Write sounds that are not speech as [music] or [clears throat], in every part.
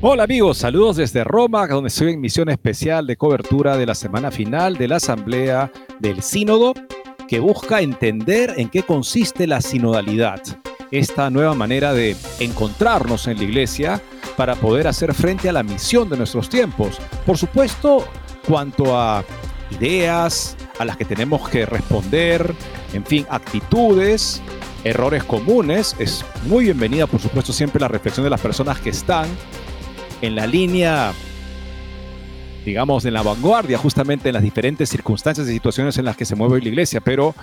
Hola amigos, saludos desde Roma, donde estoy en misión especial de cobertura de la semana final de la Asamblea del Sínodo, que busca entender en qué consiste la sinodalidad, esta nueva manera de encontrarnos en la iglesia para poder hacer frente a la misión de nuestros tiempos. Por supuesto, cuanto a ideas a las que tenemos que responder, en fin, actitudes, errores comunes, es muy bienvenida, por supuesto, siempre la reflexión de las personas que están en la línea, digamos, en la vanguardia, justamente en las diferentes circunstancias y situaciones en las que se mueve la iglesia, pero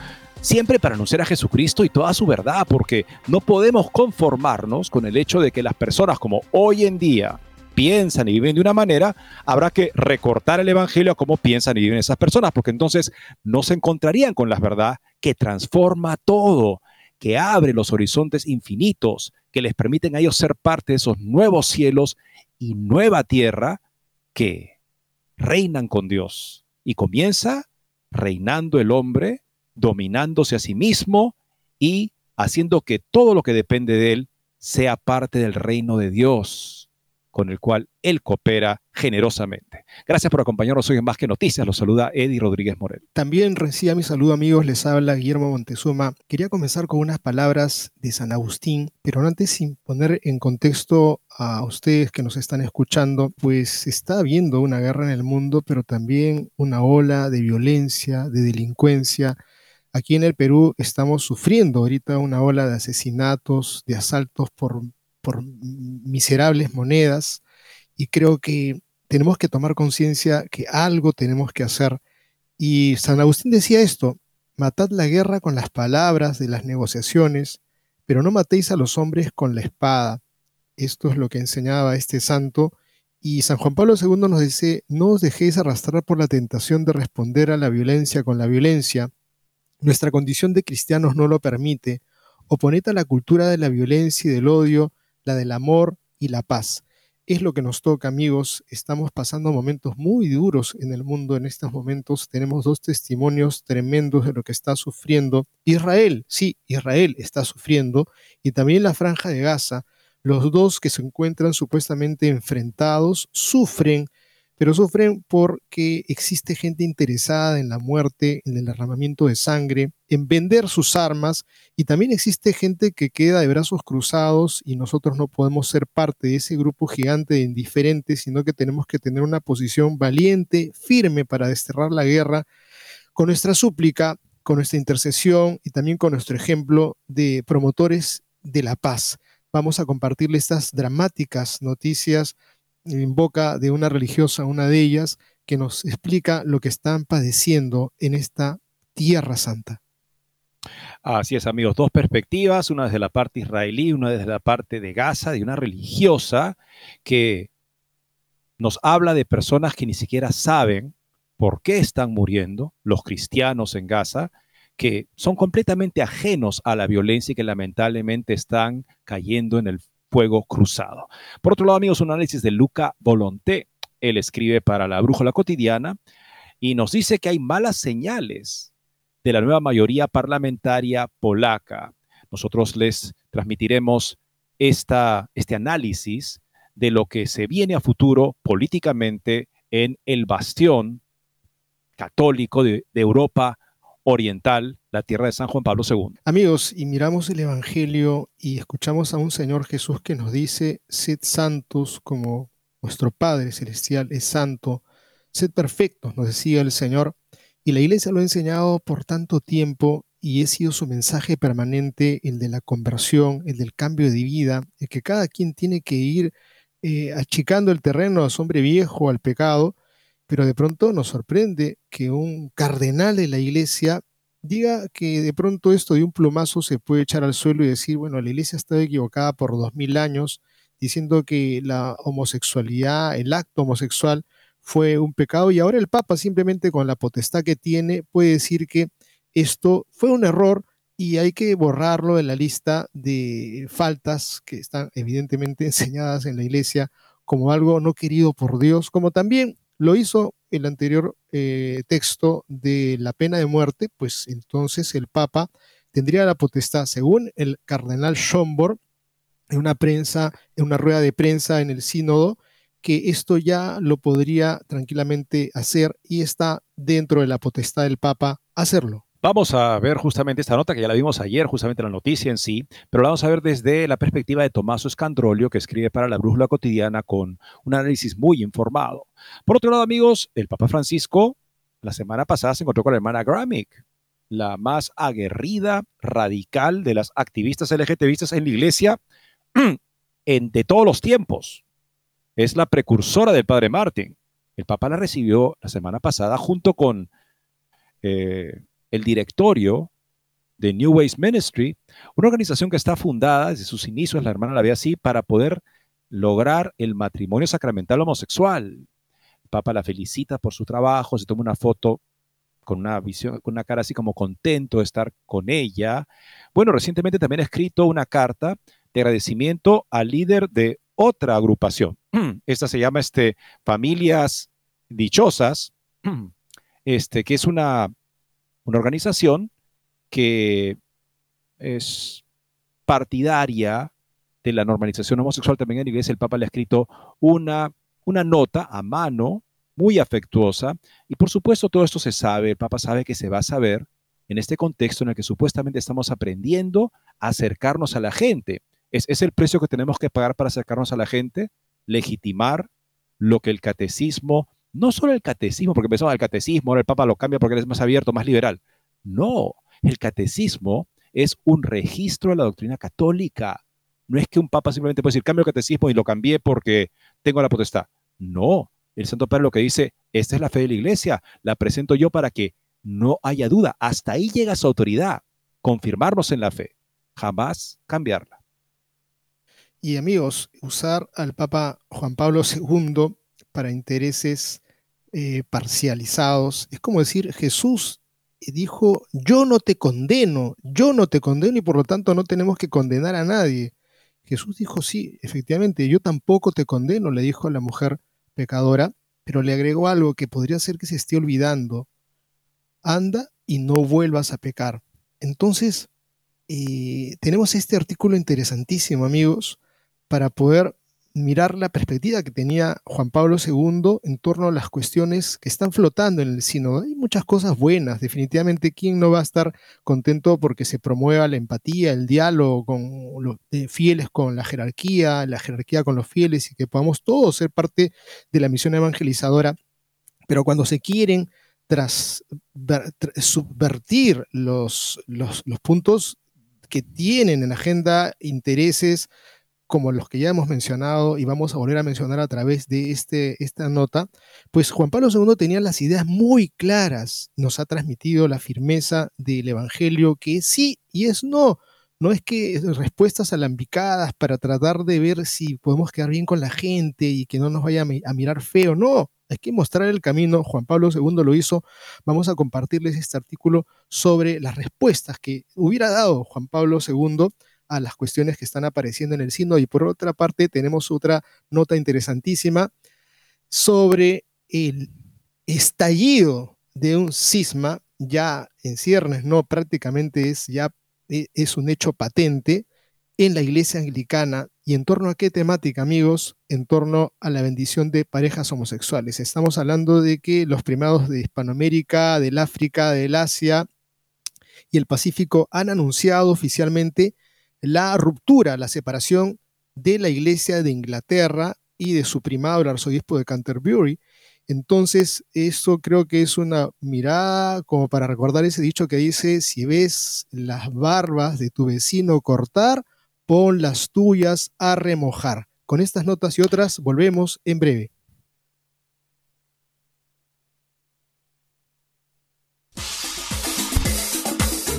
siempre para anunciar a Jesucristo y toda su verdad, porque no podemos conformarnos con el hecho de que las personas como hoy en día piensan y viven de una manera, habrá que recortar el Evangelio a cómo piensan y viven esas personas, porque entonces no se encontrarían con la verdad que transforma todo, que abre los horizontes infinitos, que les permiten a ellos ser parte de esos nuevos cielos y nueva tierra que reinan con Dios. Y comienza reinando el hombre, dominándose a sí mismo y haciendo que todo lo que depende de él sea parte del reino de Dios con el cual él coopera generosamente. Gracias por acompañarnos hoy en Más que Noticias. Los saluda Eddie Rodríguez Morel. También reciba mi saludo amigos, les habla Guillermo Montezuma. Quería comenzar con unas palabras de San Agustín, pero antes sin poner en contexto a ustedes que nos están escuchando, pues está habiendo una guerra en el mundo, pero también una ola de violencia, de delincuencia. Aquí en el Perú estamos sufriendo ahorita una ola de asesinatos, de asaltos por por miserables monedas y creo que tenemos que tomar conciencia que algo tenemos que hacer. Y San Agustín decía esto, matad la guerra con las palabras de las negociaciones, pero no matéis a los hombres con la espada. Esto es lo que enseñaba este santo. Y San Juan Pablo II nos dice, no os dejéis arrastrar por la tentación de responder a la violencia con la violencia. Nuestra condición de cristianos no lo permite. Oponed a la cultura de la violencia y del odio la del amor y la paz. Es lo que nos toca, amigos. Estamos pasando momentos muy duros en el mundo en estos momentos. Tenemos dos testimonios tremendos de lo que está sufriendo Israel. Sí, Israel está sufriendo y también la franja de Gaza. Los dos que se encuentran supuestamente enfrentados sufren pero sufren porque existe gente interesada en la muerte, en el derramamiento de sangre, en vender sus armas, y también existe gente que queda de brazos cruzados y nosotros no podemos ser parte de ese grupo gigante de indiferentes, sino que tenemos que tener una posición valiente, firme para desterrar la guerra, con nuestra súplica, con nuestra intercesión y también con nuestro ejemplo de promotores de la paz. Vamos a compartirle estas dramáticas noticias en boca de una religiosa, una de ellas, que nos explica lo que están padeciendo en esta tierra santa. Así es, amigos, dos perspectivas, una desde la parte israelí, una desde la parte de Gaza, de una religiosa que nos habla de personas que ni siquiera saben por qué están muriendo, los cristianos en Gaza, que son completamente ajenos a la violencia y que lamentablemente están cayendo en el fuego cruzado. Por otro lado, amigos, un análisis de Luca Volonté. Él escribe para la Brújula Cotidiana y nos dice que hay malas señales de la nueva mayoría parlamentaria polaca. Nosotros les transmitiremos esta, este análisis de lo que se viene a futuro políticamente en el bastión católico de, de Europa oriental, la tierra de San Juan Pablo II. Amigos, y miramos el Evangelio y escuchamos a un Señor Jesús que nos dice, sed santos como vuestro Padre Celestial es santo. sed perfectos, nos decía el Señor, y la iglesia lo ha enseñado por tanto tiempo y ha sido su mensaje permanente, el de la conversión, el del cambio de vida, el que cada quien tiene que ir eh, achicando el terreno a su hombre viejo, al pecado, pero de pronto nos sorprende que un cardenal de la iglesia diga que de pronto esto de un plumazo se puede echar al suelo y decir, bueno, la iglesia ha estado equivocada por dos mil años, diciendo que la homosexualidad, el acto homosexual fue un pecado y ahora el Papa simplemente con la potestad que tiene puede decir que esto fue un error y hay que borrarlo de la lista de faltas que están evidentemente [laughs] enseñadas en la iglesia como algo no querido por Dios, como también lo hizo el anterior eh, texto de la pena de muerte, pues entonces el Papa tendría la potestad, según el cardenal Schomburg, en una prensa, en una rueda de prensa en el sínodo, que esto ya lo podría tranquilamente hacer y está dentro de la potestad del Papa hacerlo. Vamos a ver justamente esta nota que ya la vimos ayer, justamente la noticia en sí, pero la vamos a ver desde la perspectiva de Tommaso Scandrolio, que escribe para la Brújula Cotidiana con un análisis muy informado. Por otro lado, amigos, el Papa Francisco la semana pasada se encontró con la hermana Gramick, la más aguerrida, radical de las activistas LGTBistas en la iglesia [clears throat] de todos los tiempos. Es la precursora del padre Martin. El Papa la recibió la semana pasada junto con... Eh, el directorio de New Ways Ministry, una organización que está fundada desde sus inicios, la hermana la ve así, para poder lograr el matrimonio sacramental homosexual. El Papa la felicita por su trabajo, se toma una foto con una visión, con una cara así como contento de estar con ella. Bueno, recientemente también ha escrito una carta de agradecimiento al líder de otra agrupación. [clears throat] Esta se llama este, Familias Dichosas, [clears throat] este, que es una una organización que es partidaria de la normalización homosexual también en la iglesia. El Papa le ha escrito una, una nota a mano muy afectuosa y por supuesto todo esto se sabe, el Papa sabe que se va a saber en este contexto en el que supuestamente estamos aprendiendo a acercarnos a la gente. Es, es el precio que tenemos que pagar para acercarnos a la gente, legitimar lo que el catecismo no solo el catecismo, porque pensamos el catecismo, ahora el Papa lo cambia porque es más abierto, más liberal. No, el catecismo es un registro de la doctrina católica. No es que un papa simplemente puede decir, cambio el catecismo y lo cambié porque tengo la potestad. No, el Santo Padre lo que dice, esta es la fe de la iglesia, la presento yo para que no haya duda. Hasta ahí llega su autoridad, confirmarnos en la fe, jamás cambiarla. Y amigos, usar al Papa Juan Pablo II para intereses eh, parcializados. Es como decir, Jesús dijo, yo no te condeno, yo no te condeno y por lo tanto no tenemos que condenar a nadie. Jesús dijo, sí, efectivamente, yo tampoco te condeno, le dijo a la mujer pecadora, pero le agregó algo que podría ser que se esté olvidando. Anda y no vuelvas a pecar. Entonces, eh, tenemos este artículo interesantísimo, amigos, para poder mirar la perspectiva que tenía Juan Pablo II en torno a las cuestiones que están flotando en el sínodo. Hay muchas cosas buenas, definitivamente. ¿Quién no va a estar contento porque se promueva la empatía, el diálogo con los fieles con la jerarquía, la jerarquía con los fieles y que podamos todos ser parte de la misión evangelizadora? Pero cuando se quieren tras, subvertir los, los, los puntos que tienen en agenda intereses, como los que ya hemos mencionado y vamos a volver a mencionar a través de este, esta nota, pues Juan Pablo II tenía las ideas muy claras, nos ha transmitido la firmeza del Evangelio que sí y es no. No es que respuestas alambicadas para tratar de ver si podemos quedar bien con la gente y que no nos vaya a mirar feo, no. Hay que mostrar el camino. Juan Pablo II lo hizo. Vamos a compartirles este artículo sobre las respuestas que hubiera dado Juan Pablo II a las cuestiones que están apareciendo en el sínodo. Y por otra parte, tenemos otra nota interesantísima sobre el estallido de un cisma ya en ciernes, no prácticamente es ya e, es un hecho patente en la iglesia anglicana y en torno a qué temática, amigos, en torno a la bendición de parejas homosexuales. Estamos hablando de que los primados de Hispanoamérica, del África, del Asia y el Pacífico han anunciado oficialmente la ruptura, la separación de la Iglesia de Inglaterra y de su primado, el arzobispo de Canterbury, Entonces, eso creo que es una mirada como para recordar ese dicho que dice, si ves las barbas de tu vecino cortar, pon las tuyas a remojar. Con estas notas y otras volvemos en breve.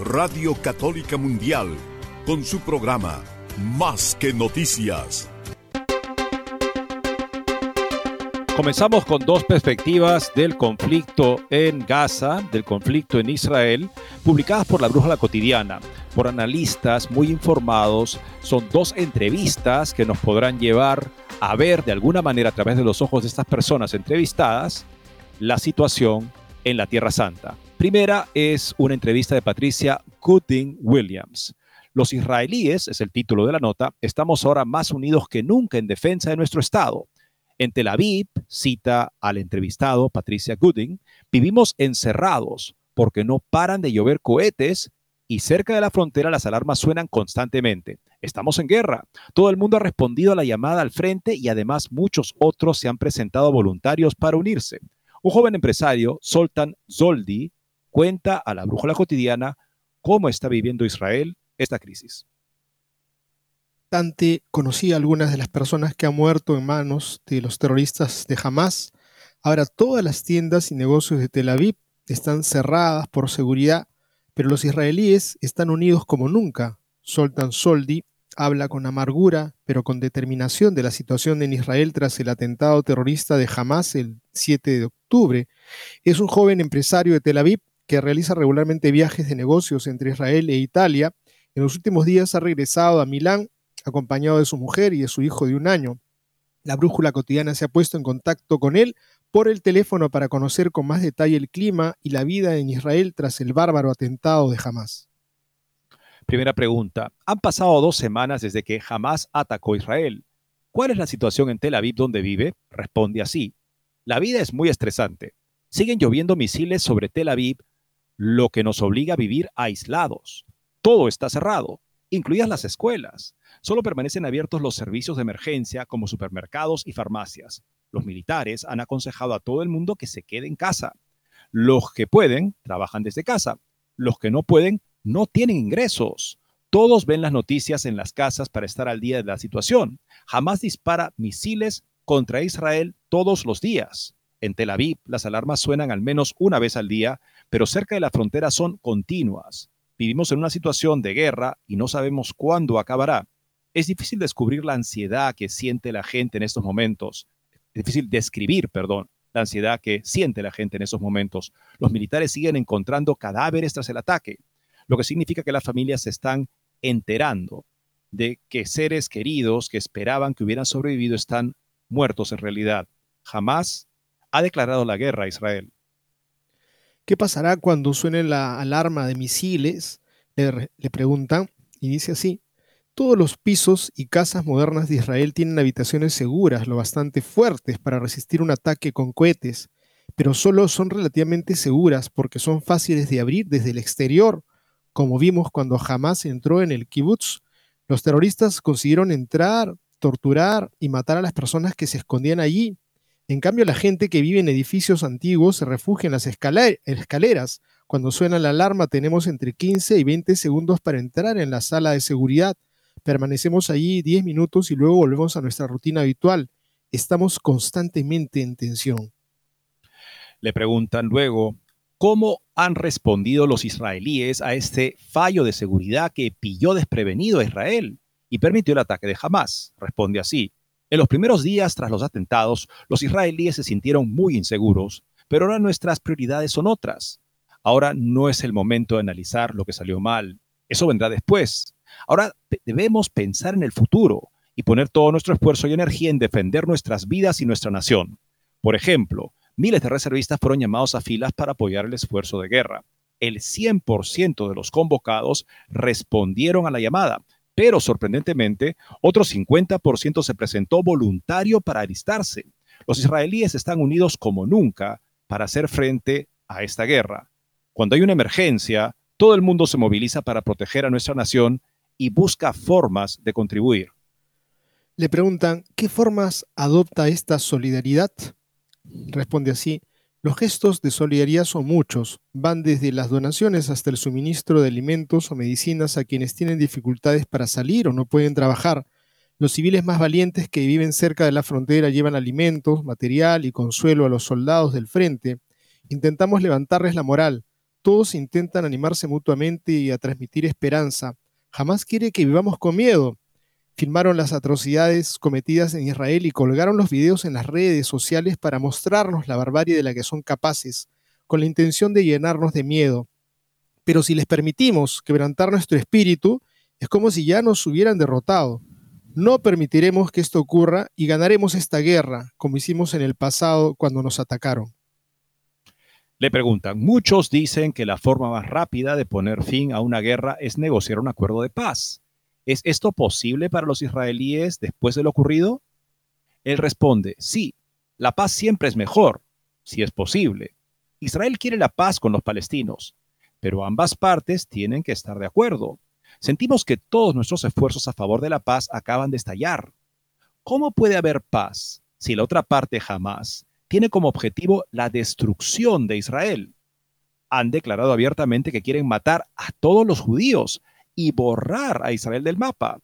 Radio Católica Mundial, con su programa Más que Noticias. Comenzamos con dos perspectivas del conflicto en Gaza, del conflicto en Israel, publicadas por la Brújula Cotidiana, por analistas muy informados. Son dos entrevistas que nos podrán llevar a ver de alguna manera a través de los ojos de estas personas entrevistadas la situación en la Tierra Santa. Primera es una entrevista de Patricia Gooding Williams. Los israelíes, es el título de la nota, estamos ahora más unidos que nunca en defensa de nuestro Estado. En Tel Aviv, cita al entrevistado Patricia Gooding, vivimos encerrados porque no paran de llover cohetes y cerca de la frontera las alarmas suenan constantemente. Estamos en guerra. Todo el mundo ha respondido a la llamada al frente y además muchos otros se han presentado voluntarios para unirse. Un joven empresario, Soltan Zoldi, cuenta a la brújula cotidiana cómo está viviendo Israel esta crisis. Tante conocí a algunas de las personas que han muerto en manos de los terroristas de Hamas. Ahora todas las tiendas y negocios de Tel Aviv están cerradas por seguridad, pero los israelíes están unidos como nunca. Soltan Soldi habla con amargura, pero con determinación de la situación en Israel tras el atentado terrorista de Hamas el 7 de octubre. Es un joven empresario de Tel Aviv que realiza regularmente viajes de negocios entre Israel e Italia. En los últimos días ha regresado a Milán acompañado de su mujer y de su hijo de un año. La brújula cotidiana se ha puesto en contacto con él por el teléfono para conocer con más detalle el clima y la vida en Israel tras el bárbaro atentado de Hamas. Primera pregunta. Han pasado dos semanas desde que Hamas atacó Israel. ¿Cuál es la situación en Tel Aviv donde vive? Responde así. La vida es muy estresante. Siguen lloviendo misiles sobre Tel Aviv, lo que nos obliga a vivir aislados. Todo está cerrado, incluidas las escuelas. Solo permanecen abiertos los servicios de emergencia como supermercados y farmacias. Los militares han aconsejado a todo el mundo que se quede en casa. Los que pueden, trabajan desde casa. Los que no pueden, no tienen ingresos. Todos ven las noticias en las casas para estar al día de la situación. Jamás dispara misiles contra Israel todos los días. En Tel Aviv las alarmas suenan al menos una vez al día, pero cerca de la frontera son continuas. Vivimos en una situación de guerra y no sabemos cuándo acabará. Es difícil descubrir la ansiedad que siente la gente en estos momentos. Es difícil describir, perdón, la ansiedad que siente la gente en esos momentos. Los militares siguen encontrando cadáveres tras el ataque lo que significa que las familias se están enterando de que seres queridos que esperaban que hubieran sobrevivido están muertos en realidad. Jamás ha declarado la guerra a Israel. ¿Qué pasará cuando suene la alarma de misiles? Le, le, preguntan y dice así, todos los pisos y casas modernas de Israel tienen habitaciones seguras, lo bastante fuertes para resistir un ataque con cohetes, pero solo son relativamente seguras porque son fáciles de abrir desde el exterior, como vimos cuando Hamas entró en el kibutz. Los terroristas consiguieron entrar, torturar y matar a las personas que se escondían allí. En cambio, la gente que vive en edificios antiguos se refugia en las escaleras. Cuando suena la alarma tenemos entre 15 y 20 segundos para entrar en la sala de seguridad. Permanecemos allí 10 minutos y luego volvemos a nuestra rutina habitual. Estamos constantemente en tensión. Le preguntan luego, ¿cómo han respondido los israelíes a este fallo de seguridad que pilló desprevenido a Israel y permitió el ataque de Hamas? Responde así. En los primeros días tras los atentados, los israelíes se sintieron muy inseguros, pero ahora nuestras prioridades son otras. Ahora no es el momento de analizar lo que salió mal. Eso vendrá después. Ahora debemos pensar en el futuro y poner todo nuestro esfuerzo y energía en defender nuestras vidas y nuestra nación. Por ejemplo, miles de reservistas fueron llamados a filas para apoyar el esfuerzo de guerra. El 100% de los convocados respondieron a la llamada, pero sorprendentemente, otro 50% se presentó voluntario para alistarse. Los israelíes están unidos como nunca para hacer frente a esta guerra. Cuando hay una emergencia, todo el mundo se moviliza para proteger a nuestra nación y busca formas de contribuir. Le preguntan, ¿qué formas adopta esta solidaridad? Responde así, los gestos de solidaridad son muchos, van desde las donaciones hasta el suministro de alimentos o medicinas a quienes tienen dificultades para salir o no pueden trabajar. Los civiles más valientes que viven cerca de la frontera llevan alimentos, material y consuelo a los soldados del frente. Intentamos levantarles la moral. Todos intentan animarse mutuamente y a transmitir esperanza. Jamás quiere que vivamos con miedo filmaron las atrocidades cometidas en Israel y colgaron los videos en las redes sociales para mostrarnos la barbarie de la que son capaces, con la intención de llenarnos de miedo. Pero si les permitimos quebrantar nuestro espíritu, es como si ya nos hubieran derrotado. No permitiremos que esto ocurra y ganaremos esta guerra, como hicimos en el pasado cuando nos atacaron. Le preguntan, muchos dicen que la forma más rápida de poner fin a una guerra es negociar un acuerdo de paz. ¿Es esto posible para los israelíes después de lo ocurrido? Él responde, sí, la paz siempre es mejor, si es posible. Israel quiere la paz con los palestinos, pero ambas partes tienen que estar de acuerdo. Sentimos que todos nuestros esfuerzos a favor de la paz acaban de estallar. ¿Cómo puede haber paz si la otra parte jamás tiene como objetivo la destrucción de Israel? Han declarado abiertamente que quieren matar a todos los judíos y borrar a Israel del mapa.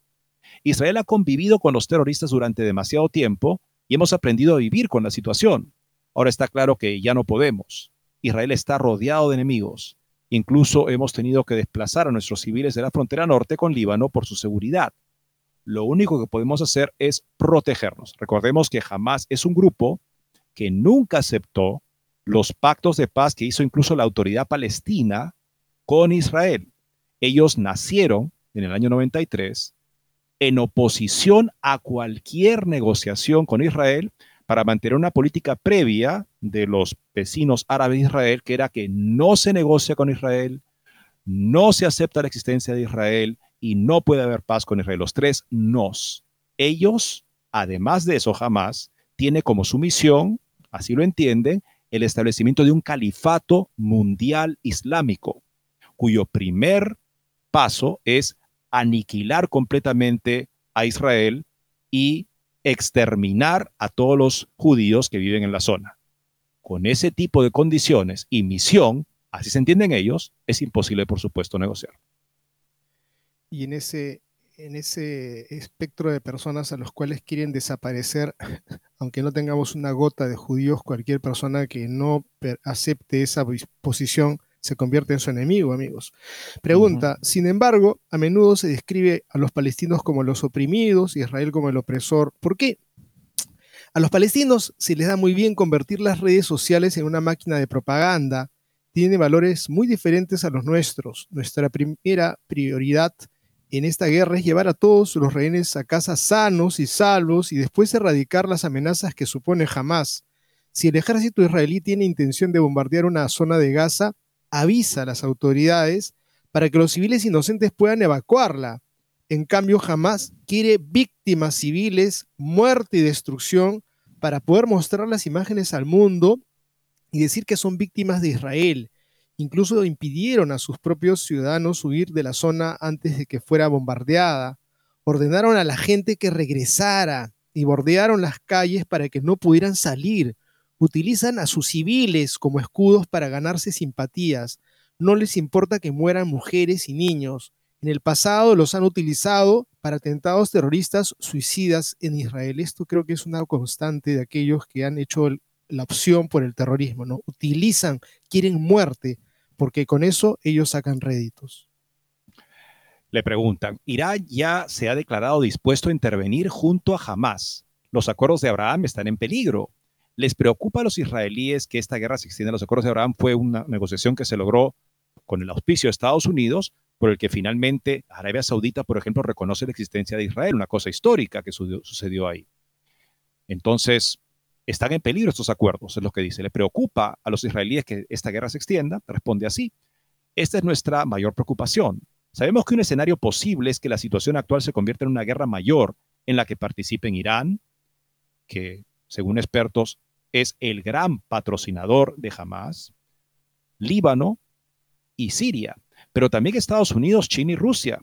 Israel ha convivido con los terroristas durante demasiado tiempo y hemos aprendido a vivir con la situación. Ahora está claro que ya no podemos. Israel está rodeado de enemigos. Incluso hemos tenido que desplazar a nuestros civiles de la frontera norte con Líbano por su seguridad. Lo único que podemos hacer es protegernos. Recordemos que jamás es un grupo que nunca aceptó los pactos de paz que hizo incluso la autoridad palestina con Israel. Ellos nacieron en el año 93 en oposición a cualquier negociación con Israel para mantener una política previa de los vecinos árabes de Israel, que era que no se negocia con Israel, no se acepta la existencia de Israel y no puede haber paz con Israel. Los tres nos. Ellos, además de eso, jamás tiene como su misión, así lo entienden, el establecimiento de un califato mundial islámico, cuyo primer paso es aniquilar completamente a Israel y exterminar a todos los judíos que viven en la zona. Con ese tipo de condiciones y misión, así se entienden ellos, es imposible, por supuesto, negociar. Y en ese, en ese espectro de personas a los cuales quieren desaparecer, [laughs] aunque no tengamos una gota de judíos, cualquier persona que no acepte esa posición se convierte en su enemigo, amigos. Pregunta, sin embargo, a menudo se describe a los palestinos como los oprimidos y Israel como el opresor. ¿Por qué? A los palestinos se les da muy bien convertir las redes sociales en una máquina de propaganda. Tiene valores muy diferentes a los nuestros. Nuestra primera prioridad en esta guerra es llevar a todos los rehenes a casa sanos y salvos y después erradicar las amenazas que supone jamás. Si el ejército israelí tiene intención de bombardear una zona de Gaza, avisa a las autoridades para que los civiles inocentes puedan evacuarla. En cambio, jamás quiere víctimas civiles, muerte y destrucción para poder mostrar las imágenes al mundo y decir que son víctimas de Israel. Incluso impidieron a sus propios ciudadanos huir de la zona antes de que fuera bombardeada. Ordenaron a la gente que regresara y bordearon las calles para que no pudieran salir. Utilizan a sus civiles como escudos para ganarse simpatías. No les importa que mueran mujeres y niños. En el pasado los han utilizado para atentados terroristas suicidas en Israel. Esto creo que es una constante de aquellos que han hecho la opción por el terrorismo, ¿no? Utilizan, quieren muerte, porque con eso ellos sacan réditos. Le preguntan, Irán ya se ha declarado dispuesto a intervenir junto a Hamas. Los acuerdos de Abraham están en peligro. ¿Les preocupa a los israelíes que esta guerra se extienda? Los acuerdos de Abraham fue una negociación que se logró con el auspicio de Estados Unidos, por el que finalmente Arabia Saudita, por ejemplo, reconoce la existencia de Israel, una cosa histórica que sucedió ahí. Entonces, están en peligro estos acuerdos, es lo que dice. ¿Le preocupa a los israelíes que esta guerra se extienda? Responde así. Esta es nuestra mayor preocupación. Sabemos que un escenario posible es que la situación actual se convierta en una guerra mayor en la que participen Irán, que según expertos es el gran patrocinador de Hamas, Líbano y Siria pero también Estados Unidos, China y Rusia.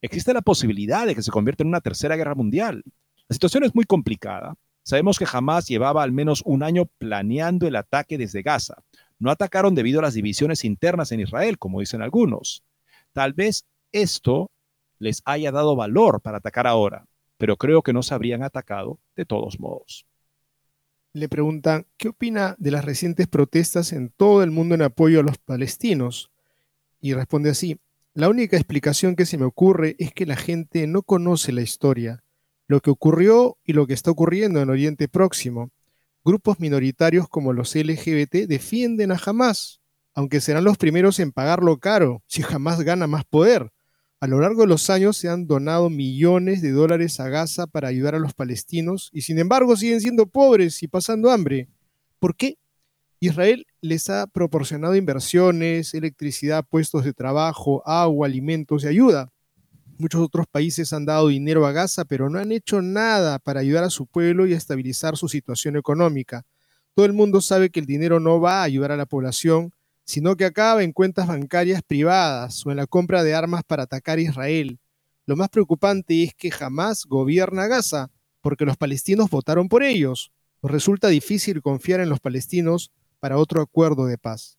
Existe la posibilidad de que se convierta en una tercera guerra mundial. La situación es muy complicada. Sabemos que jamás llevaba al menos un año planeando el ataque desde Gaza. No atacaron debido a las divisiones internas en Israel, como dicen algunos. Tal vez esto les haya dado valor para atacar ahora, pero creo que no se habrían atacado de todos modos. Le preguntan, ¿qué opina de las recientes protestas en todo el mundo en apoyo a los palestinos? y responde así, la única explicación que se me ocurre es que la gente no conoce la historia, lo que ocurrió y lo que está ocurriendo en Oriente Próximo. Grupos minoritarios como los LGBT defienden a Hamas, aunque serán los primeros en pagarlo caro si Hamas gana más poder. A lo largo de los años se han donado millones de dólares a Gaza para ayudar a los palestinos y sin embargo siguen siendo pobres y pasando hambre. ¿Por qué? Israel les ha proporcionado inversiones, electricidad, puestos de trabajo, agua, alimentos y ayuda. Muchos otros países han dado dinero a Gaza, pero no han hecho nada para ayudar a su pueblo y a estabilizar su situación económica. Todo el mundo sabe que el dinero no va a ayudar a la población, sino que acaba en cuentas bancarias privadas o en la compra de armas para atacar a Israel. Lo más preocupante es que jamás gobierna Gaza, porque los palestinos votaron por ellos. Resulta difícil confiar en los palestinos para otro acuerdo de paz.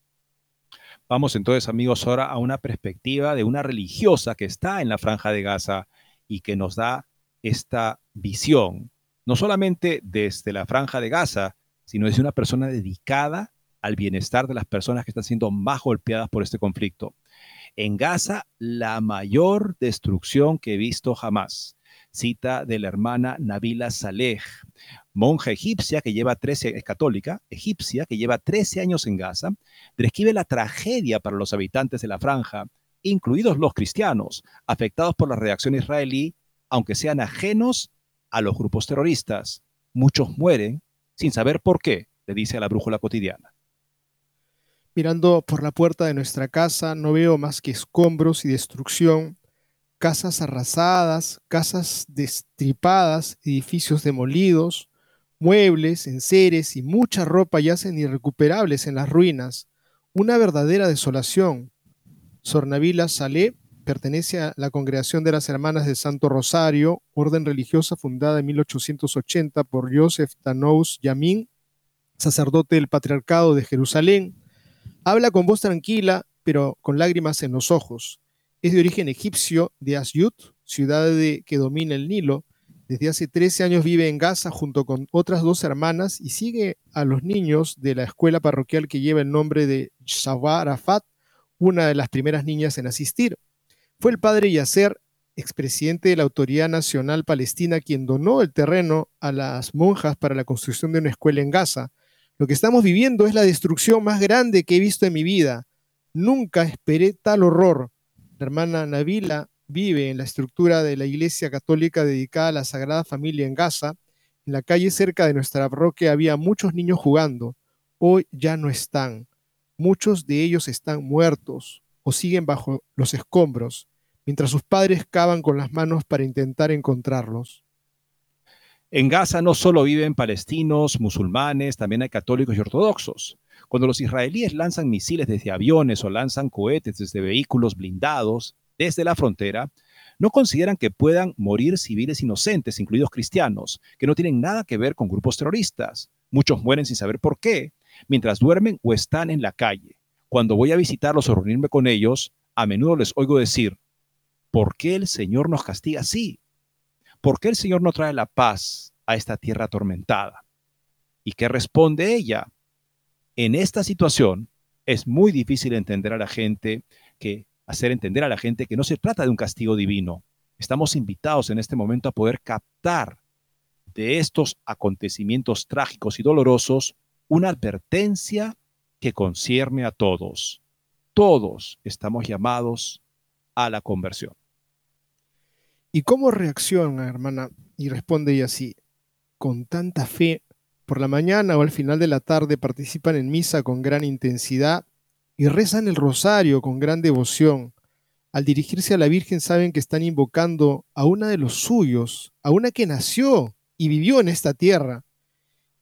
Vamos entonces, amigos, ahora a una perspectiva de una religiosa que está en la franja de Gaza y que nos da esta visión, no solamente desde la franja de Gaza, sino desde una persona dedicada al bienestar de las personas que están siendo más golpeadas por este conflicto. En Gaza, la mayor destrucción que he visto jamás. Cita de la hermana Nabila Saleh, monja egipcia que lleva 13, es católica, egipcia, que lleva 13 años en Gaza, describe la tragedia para los habitantes de la franja, incluidos los cristianos, afectados por la reacción israelí, aunque sean ajenos a los grupos terroristas. Muchos mueren sin saber por qué, le dice a la brújula cotidiana. Mirando por la puerta de nuestra casa, no veo más que escombros y destrucción, casas arrasadas, casas destripadas, edificios demolidos, Muebles, enseres y mucha ropa yacen irrecuperables en las ruinas. Una verdadera desolación. Sornavila Salé pertenece a la Congregación de las Hermanas de Santo Rosario, orden religiosa fundada en 1880 por Joseph Tanous Yamin, sacerdote del Patriarcado de Jerusalén. Habla con voz tranquila, pero con lágrimas en los ojos. Es de origen egipcio, de Asyut, ciudad que domina el Nilo, desde hace 13 años vive en Gaza junto con otras dos hermanas y sigue a los niños de la escuela parroquial que lleva el nombre de Shabbat Arafat, una de las primeras niñas en asistir. Fue el padre Yasser, expresidente de la Autoridad Nacional Palestina, quien donó el terreno a las monjas para la construcción de una escuela en Gaza. Lo que estamos viviendo es la destrucción más grande que he visto en mi vida. Nunca esperé tal horror. La hermana Nabila vive en la estructura de la iglesia católica dedicada a la Sagrada Familia en Gaza. En la calle cerca de nuestra parroquia había muchos niños jugando. Hoy ya no están. Muchos de ellos están muertos o siguen bajo los escombros, mientras sus padres cavan con las manos para intentar encontrarlos. En Gaza no solo viven palestinos, musulmanes, también hay católicos y ortodoxos. Cuando los israelíes lanzan misiles desde aviones o lanzan cohetes desde vehículos blindados desde la frontera, no consideran que puedan morir civiles inocentes, incluidos cristianos, que no tienen nada que ver con grupos terroristas. Muchos mueren sin saber por qué, mientras duermen o están en la calle. Cuando voy a visitarlos o reunirme con ellos, a menudo les oigo decir, ¿por qué el Señor nos castiga así? ¿Por qué el Señor no trae la paz a esta tierra atormentada? ¿Y qué responde ella? En esta situación es muy difícil entender a la gente que hacer entender a la gente que no se trata de un castigo divino. Estamos invitados en este momento a poder captar de estos acontecimientos trágicos y dolorosos una advertencia que concierne a todos. Todos estamos llamados a la conversión. ¿Y cómo reacciona, hermana? Y responde ella así, con tanta fe, por la mañana o al final de la tarde participan en misa con gran intensidad y rezan el rosario con gran devoción. Al dirigirse a la Virgen saben que están invocando a una de los suyos, a una que nació y vivió en esta tierra.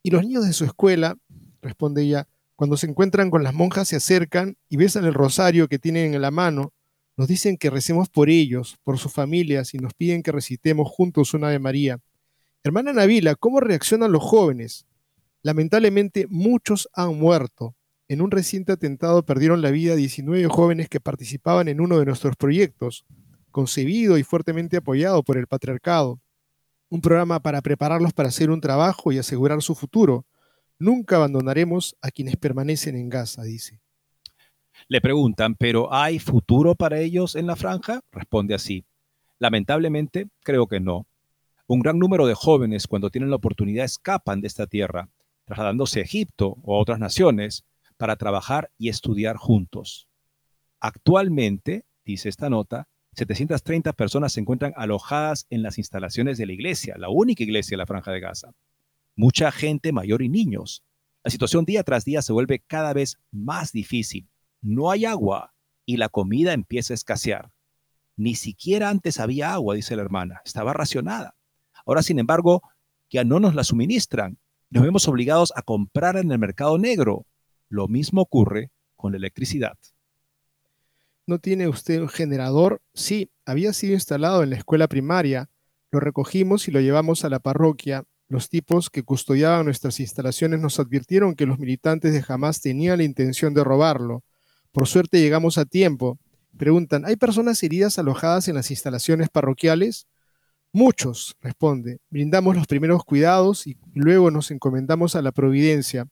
Y los niños de su escuela, responde ella, cuando se encuentran con las monjas se acercan y besan el rosario que tienen en la mano, nos dicen que recemos por ellos, por sus familias y nos piden que recitemos juntos una de María. Hermana Navila, ¿cómo reaccionan los jóvenes? Lamentablemente muchos han muerto. En un reciente atentado perdieron la vida 19 jóvenes que participaban en uno de nuestros proyectos, concebido y fuertemente apoyado por el patriarcado. Un programa para prepararlos para hacer un trabajo y asegurar su futuro. Nunca abandonaremos a quienes permanecen en Gaza, dice. Le preguntan, ¿pero hay futuro para ellos en la franja? Responde así. Lamentablemente, creo que no. Un gran número de jóvenes, cuando tienen la oportunidad, escapan de esta tierra, trasladándose a Egipto o a otras naciones, para trabajar y estudiar juntos. Actualmente, dice esta nota, 730 personas se encuentran alojadas en las instalaciones de la iglesia, la única iglesia de la Franja de Gaza. Mucha gente mayor y niños. La situación día tras día se vuelve cada vez más difícil. No hay agua y la comida empieza a escasear. Ni siquiera antes había agua, dice la hermana, estaba racionada. Ahora, sin embargo, ya no nos la suministran. Nos vemos obligados a comprar en el mercado negro lo mismo ocurre con la electricidad. ¿No tiene usted un generador? Sí, había sido instalado en la escuela primaria. Lo recogimos y lo llevamos a la parroquia. Los tipos que custodiaban nuestras instalaciones nos advirtieron que los militantes de Hamas tenían la intención de robarlo. Por suerte llegamos a tiempo. Preguntan, ¿hay personas heridas alojadas en las instalaciones parroquiales? Muchos, responde. Brindamos los primeros cuidados y luego nos encomendamos a la providencia.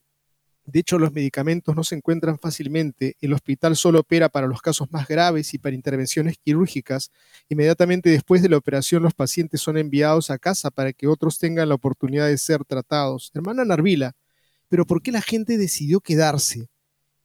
De hecho, los medicamentos no se encuentran fácilmente. El hospital solo opera para los casos más graves y para intervenciones quirúrgicas. Inmediatamente después de la operación, los pacientes son enviados a casa para que otros tengan la oportunidad de ser tratados. Hermana Narvila, ¿pero por qué la gente decidió quedarse?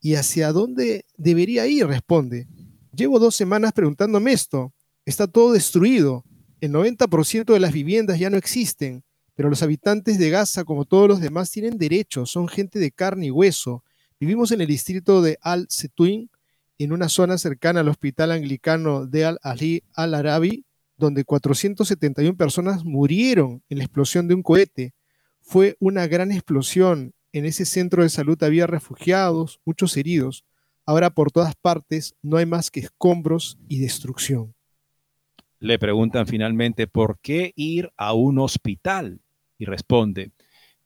¿Y hacia dónde debería ir? Responde. Llevo dos semanas preguntándome esto. Está todo destruido. El 90% de las viviendas ya no existen. Pero los habitantes de Gaza, como todos los demás, tienen derechos, son gente de carne y hueso. Vivimos en el distrito de Al-Setuin, en una zona cercana al hospital anglicano de Al-Ali Al-Arabi, donde 471 personas murieron en la explosión de un cohete. Fue una gran explosión. En ese centro de salud había refugiados, muchos heridos. Ahora por todas partes no hay más que escombros y destrucción. Le preguntan finalmente, ¿por qué ir a un hospital? y responde,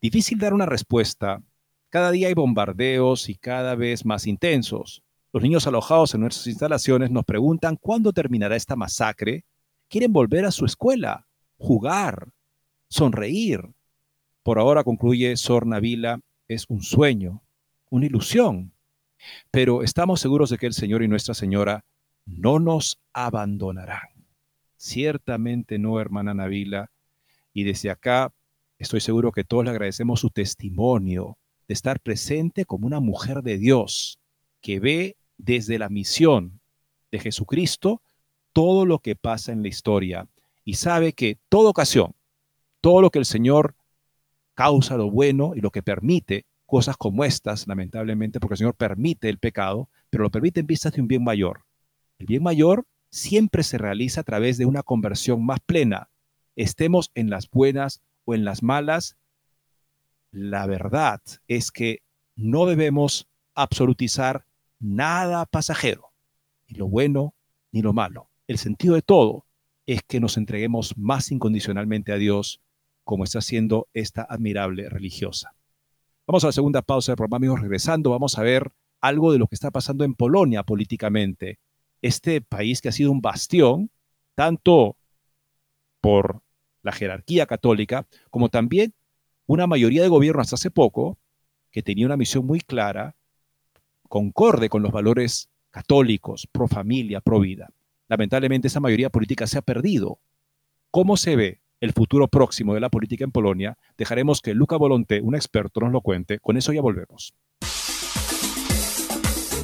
difícil dar una respuesta. Cada día hay bombardeos y cada vez más intensos. Los niños alojados en nuestras instalaciones nos preguntan cuándo terminará esta masacre. Quieren volver a su escuela, jugar, sonreír. Por ahora, concluye Sor Navila, es un sueño, una ilusión. Pero estamos seguros de que el Señor y Nuestra Señora no nos abandonarán. Ciertamente no, hermana Navila. Y desde acá Estoy seguro que todos le agradecemos su testimonio de estar presente como una mujer de Dios que ve desde la misión de Jesucristo todo lo que pasa en la historia y sabe que toda ocasión, todo lo que el Señor causa lo bueno y lo que permite cosas como estas, lamentablemente, porque el Señor permite el pecado, pero lo permite en vistas de un bien mayor. El bien mayor siempre se realiza a través de una conversión más plena. Estemos en las buenas o en las malas, la verdad es que no debemos absolutizar nada pasajero, ni lo bueno ni lo malo. El sentido de todo es que nos entreguemos más incondicionalmente a Dios, como está haciendo esta admirable religiosa. Vamos a la segunda pausa del programa, amigos. Regresando, vamos a ver algo de lo que está pasando en Polonia políticamente. Este país que ha sido un bastión, tanto por la jerarquía católica, como también una mayoría de gobierno hasta hace poco, que tenía una misión muy clara, concorde con los valores católicos, pro familia, pro vida. Lamentablemente esa mayoría política se ha perdido. ¿Cómo se ve el futuro próximo de la política en Polonia? Dejaremos que Luca Volonté, un experto, nos lo cuente. Con eso ya volvemos.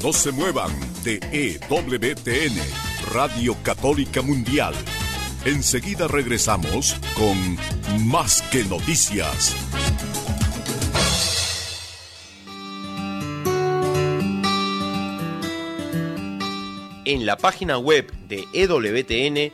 No se muevan de EWTN, Radio Católica Mundial. Enseguida regresamos con Más que Noticias. En la página web de EWTN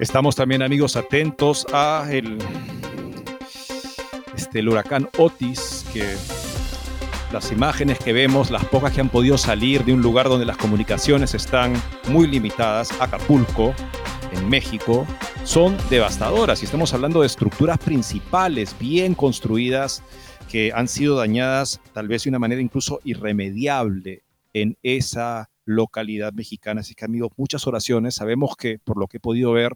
Estamos también, amigos, atentos a el, este, el huracán Otis, que las imágenes que vemos, las pocas que han podido salir de un lugar donde las comunicaciones están muy limitadas, Acapulco, en México, son devastadoras. Y estamos hablando de estructuras principales bien construidas que han sido dañadas tal vez de una manera incluso irremediable en esa localidad mexicana. Así que amigos, muchas oraciones. Sabemos que por lo que he podido ver,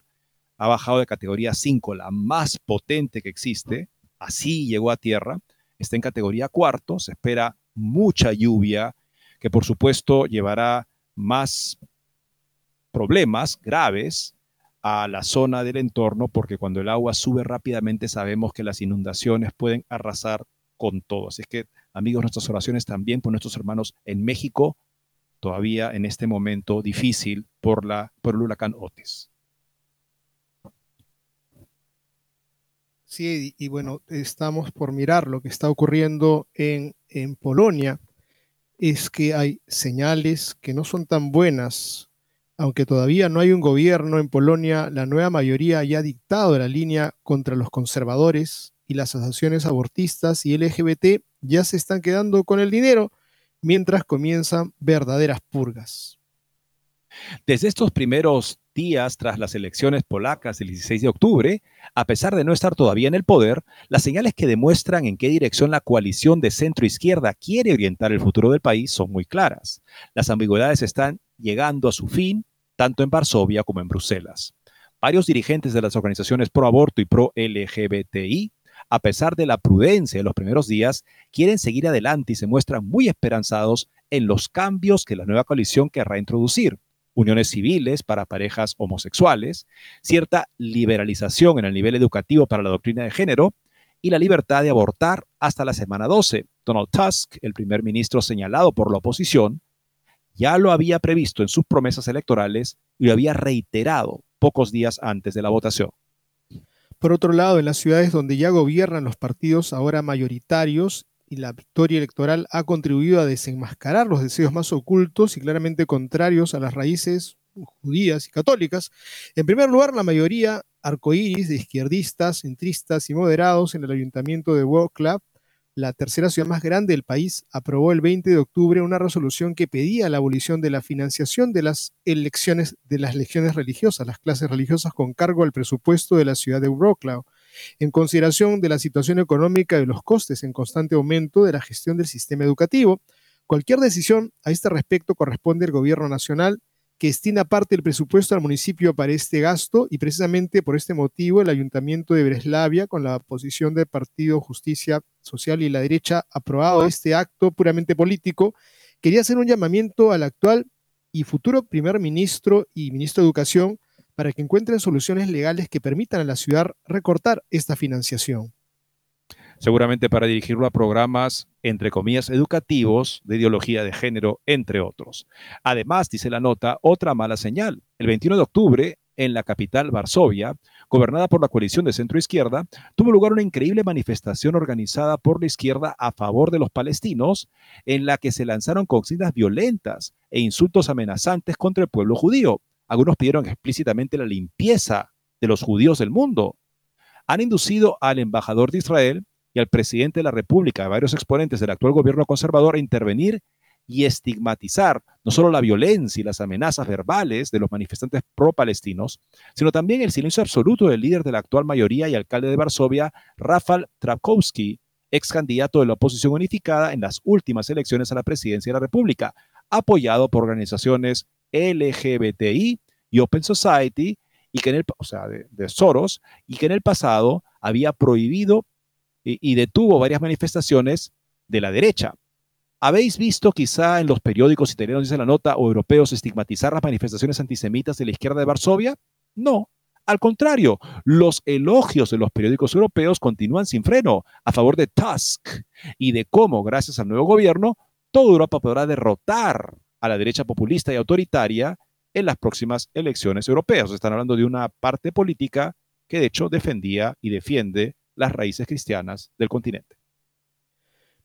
ha bajado de categoría 5, la más potente que existe, así llegó a tierra, está en categoría cuarto, se espera mucha lluvia, que por supuesto llevará más problemas graves a la zona del entorno, porque cuando el agua sube rápidamente sabemos que las inundaciones pueden arrasar con todo. Así que, amigos, nuestras oraciones también por nuestros hermanos en México, todavía en este momento difícil por, la, por el huracán Otis. Sí, y bueno, estamos por mirar lo que está ocurriendo en, en Polonia. Es que hay señales que no son tan buenas. Aunque todavía no hay un gobierno en Polonia, la nueva mayoría ya ha dictado la línea contra los conservadores y las asociaciones abortistas y LGBT ya se están quedando con el dinero mientras comienzan verdaderas purgas. Desde estos primeros días tras las elecciones polacas del 16 de octubre, a pesar de no estar todavía en el poder, las señales que demuestran en qué dirección la coalición de centro-izquierda quiere orientar el futuro del país son muy claras. Las ambigüedades están llegando a su fin, tanto en Varsovia como en Bruselas. Varios dirigentes de las organizaciones pro aborto y pro LGBTI, a pesar de la prudencia de los primeros días, quieren seguir adelante y se muestran muy esperanzados en los cambios que la nueva coalición querrá introducir uniones civiles para parejas homosexuales, cierta liberalización en el nivel educativo para la doctrina de género y la libertad de abortar hasta la semana 12. Donald Tusk, el primer ministro señalado por la oposición, ya lo había previsto en sus promesas electorales y lo había reiterado pocos días antes de la votación. Por otro lado, en las ciudades donde ya gobiernan los partidos ahora mayoritarios y la victoria electoral ha contribuido a desenmascarar los deseos más ocultos y claramente contrarios a las raíces judías y católicas. En primer lugar, la mayoría arcoíris de izquierdistas, centristas y moderados en el ayuntamiento de Club, la tercera ciudad más grande del país, aprobó el 20 de octubre una resolución que pedía la abolición de la financiación de las elecciones de las legiones religiosas, las clases religiosas con cargo al presupuesto de la ciudad de Wroclaw, en consideración de la situación económica y los costes en constante aumento de la gestión del sistema educativo. Cualquier decisión a este respecto corresponde al gobierno nacional que destina parte del presupuesto al municipio para este gasto y precisamente por este motivo el ayuntamiento de Breslavia, con la posición del Partido Justicia Social y la derecha, aprobado este acto puramente político, quería hacer un llamamiento al actual y futuro primer ministro y ministro de Educación para que encuentren soluciones legales que permitan a la ciudad recortar esta financiación seguramente para dirigirlo a programas, entre comillas, educativos de ideología de género, entre otros. Además, dice la nota, otra mala señal. El 21 de octubre, en la capital Varsovia, gobernada por la coalición de centro-izquierda, tuvo lugar una increíble manifestación organizada por la izquierda a favor de los palestinos, en la que se lanzaron consignas violentas e insultos amenazantes contra el pueblo judío. Algunos pidieron explícitamente la limpieza de los judíos del mundo. Han inducido al embajador de Israel, y al presidente de la República, a varios exponentes del actual gobierno conservador, a intervenir y estigmatizar no solo la violencia y las amenazas verbales de los manifestantes pro-palestinos, sino también el silencio absoluto del líder de la actual mayoría y alcalde de Varsovia, Rafal Trakowski, ex candidato de la oposición unificada en las últimas elecciones a la presidencia de la República, apoyado por organizaciones LGBTI y Open Society, y que en el, o sea, de Soros, y que en el pasado había prohibido y, detuvo varias manifestaciones de la derecha. ¿Habéis visto quizá en los periódicos italianos, dice la nota, o europeos estigmatizar las manifestaciones antisemitas de la izquierda de Varsovia? No. Al contrario, los elogios de los periódicos europeos continúan sin freno a favor de Tusk y de cómo, gracias al nuevo gobierno, toda Europa podrá derrotar a la derecha populista y autoritaria en las próximas elecciones europeas. Están hablando de una parte política que de hecho defendía y defiende las raíces cristianas del continente.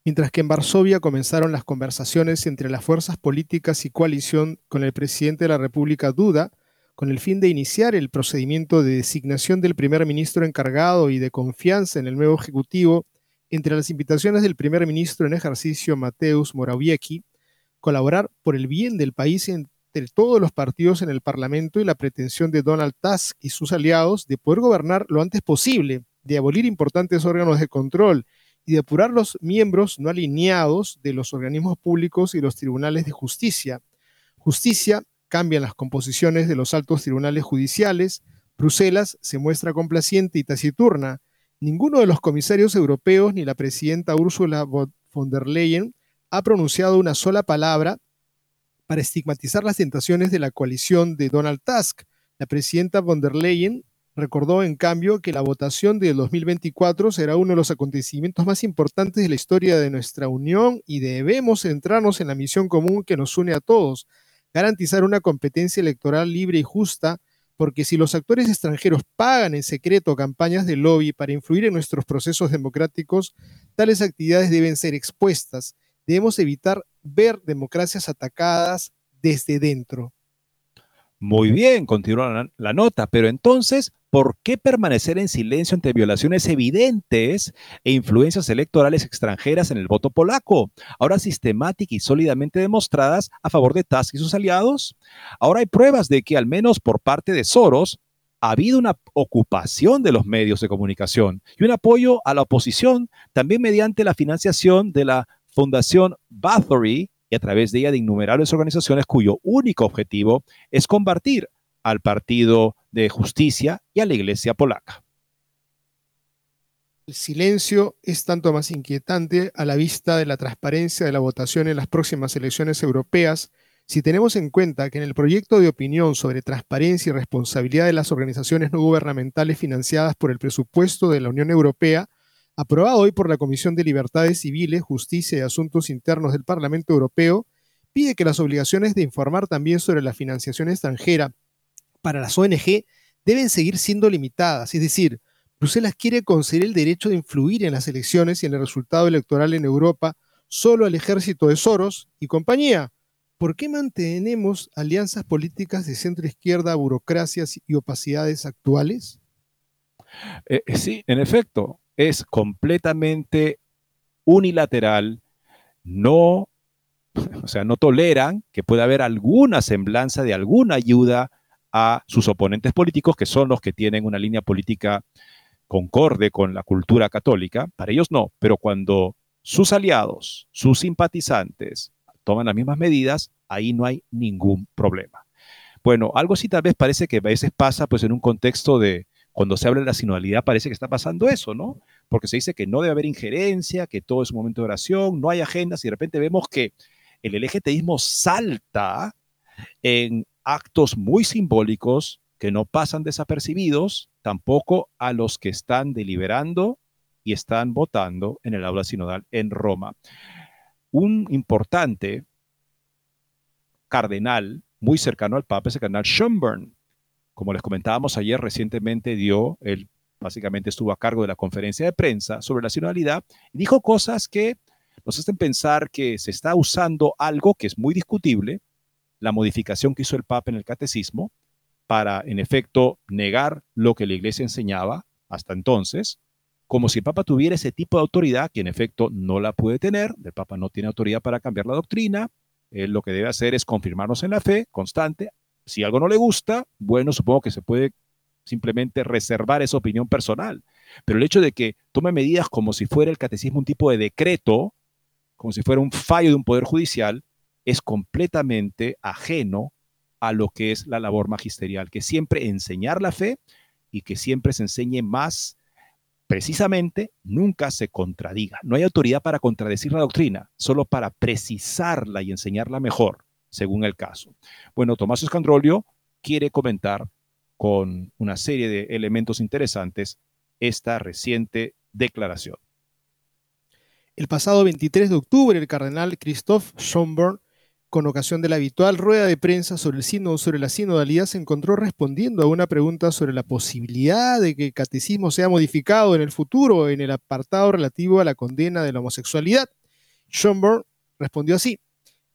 Mientras que en Varsovia comenzaron las conversaciones entre las fuerzas políticas y coalición con el presidente de la República Duda, con el fin de iniciar el procedimiento de designación del primer ministro encargado y de confianza en el nuevo Ejecutivo, entre las invitaciones del primer ministro en ejercicio Mateusz Morawiecki, colaborar por el bien del país entre todos los partidos en el Parlamento y la pretensión de Donald Tusk y sus aliados de poder gobernar lo antes posible de abolir importantes órganos de control y de apurar los miembros no alineados de los organismos públicos y los tribunales de justicia. Justicia cambian las composiciones de los altos tribunales judiciales, Bruselas se muestra complaciente y taciturna. Ninguno de los comisarios europeos ni la presidenta Ursula von der Leyen ha pronunciado una sola palabra para estigmatizar las tentaciones de la coalición de Donald Tusk. La presidenta von der Leyen Recordó, en cambio, que la votación del 2024 será uno de los acontecimientos más importantes de la historia de nuestra Unión y debemos centrarnos en la misión común que nos une a todos, garantizar una competencia electoral libre y justa, porque si los actores extranjeros pagan en secreto campañas de lobby para influir en nuestros procesos democráticos, tales actividades deben ser expuestas. Debemos evitar ver democracias atacadas desde dentro. Muy bien, continúa la, nota, pero entonces, ¿por qué permanecer en silencio ante violaciones evidentes e influencias electorales extranjeras en el voto polaco, ahora sistemáticas y sólidamente demostradas a favor de Tusk y sus aliados? Ahora hay pruebas de que al menos por parte de Soros ha habido una ocupación de los medios de comunicación y un apoyo a la oposición, también mediante la financiación de la Fundación Bathory y a través de ella de innumerables organizaciones cuyo único objetivo es combatir al Partido de Justicia y a la Iglesia polaca. El silencio es tanto más inquietante a la vista de la transparencia de la votación en las próximas elecciones europeas si tenemos en cuenta que en el proyecto de opinión sobre transparencia y responsabilidad de las organizaciones no gubernamentales financiadas por el presupuesto de la Unión Europea, aprobado hoy por la Comisión de Libertades Civiles, Justicia y Asuntos Internos del Parlamento Europeo, pide que las obligaciones de informar también sobre la financiación extranjera para las ONG deben seguir siendo limitadas, es decir, Bruselas quiere conceder el derecho de influir en las elecciones y en el resultado electoral en Europa solo al ejército de Soros y compañía. ¿Por qué mantenemos alianzas políticas de centro-izquierda, burocracias y opacidades actuales? Eh, eh, sí, en efecto, es completamente unilateral, no, [laughs] o sea, no toleran que pueda haber alguna semblanza de alguna ayuda a sus oponentes políticos, que son los que tienen una línea política concorde con la cultura católica, para ellos no, pero cuando sus aliados, sus simpatizantes toman las mismas medidas, ahí no hay ningún problema. Bueno, algo así tal vez parece que a veces pasa pues en un contexto de cuando se habla de la sinodalidad parece que está pasando eso, ¿no? Porque se dice que no debe haber injerencia, que todo es un momento de oración, no hay agendas y de repente vemos que el LGTBismo salta en actos muy simbólicos que no pasan desapercibidos tampoco a los que están deliberando y están votando en el aula sinodal en Roma. Un importante cardenal muy cercano al Papa es el cardenal Schönborn. Como les comentábamos ayer, recientemente dio, él básicamente estuvo a cargo de la conferencia de prensa sobre la sinodalidad y dijo cosas que nos hacen pensar que se está usando algo que es muy discutible, la modificación que hizo el Papa en el catecismo, para, en efecto, negar lo que la Iglesia enseñaba hasta entonces, como si el Papa tuviera ese tipo de autoridad, que en efecto no la puede tener, el Papa no tiene autoridad para cambiar la doctrina, él lo que debe hacer es confirmarnos en la fe constante. Si algo no le gusta, bueno, supongo que se puede simplemente reservar esa opinión personal. Pero el hecho de que tome medidas como si fuera el catecismo un tipo de decreto, como si fuera un fallo de un poder judicial, es completamente ajeno a lo que es la labor magisterial, que siempre enseñar la fe y que siempre se enseñe más precisamente, nunca se contradiga. No hay autoridad para contradecir la doctrina, solo para precisarla y enseñarla mejor, según el caso. Bueno, Tomás Escandrolio quiere comentar con una serie de elementos interesantes esta reciente declaración. El pasado 23 de octubre, el cardenal Christoph Schomburg con ocasión de la habitual rueda de prensa sobre el sínodo, sobre la sinodalidad, se encontró respondiendo a una pregunta sobre la posibilidad de que el catecismo sea modificado en el futuro en el apartado relativo a la condena de la homosexualidad. Schomburg respondió así: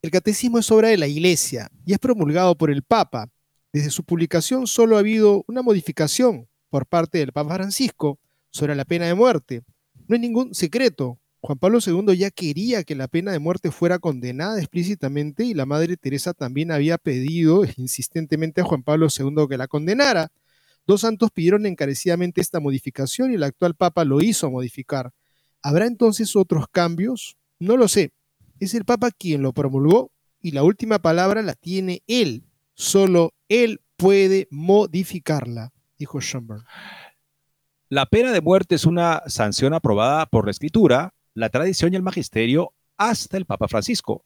El catecismo es obra de la Iglesia y es promulgado por el Papa. Desde su publicación solo ha habido una modificación por parte del Papa Francisco sobre la pena de muerte. No hay ningún secreto, Juan Pablo II ya quería que la pena de muerte fuera condenada explícitamente y la Madre Teresa también había pedido insistentemente a Juan Pablo II que la condenara. Dos santos pidieron encarecidamente esta modificación y el actual Papa lo hizo modificar. ¿Habrá entonces otros cambios? No lo sé. Es el Papa quien lo promulgó y la última palabra la tiene él. Solo él puede modificarla, dijo Schomburg. La pena de muerte es una sanción aprobada por la Escritura la tradición y el magisterio hasta el Papa Francisco.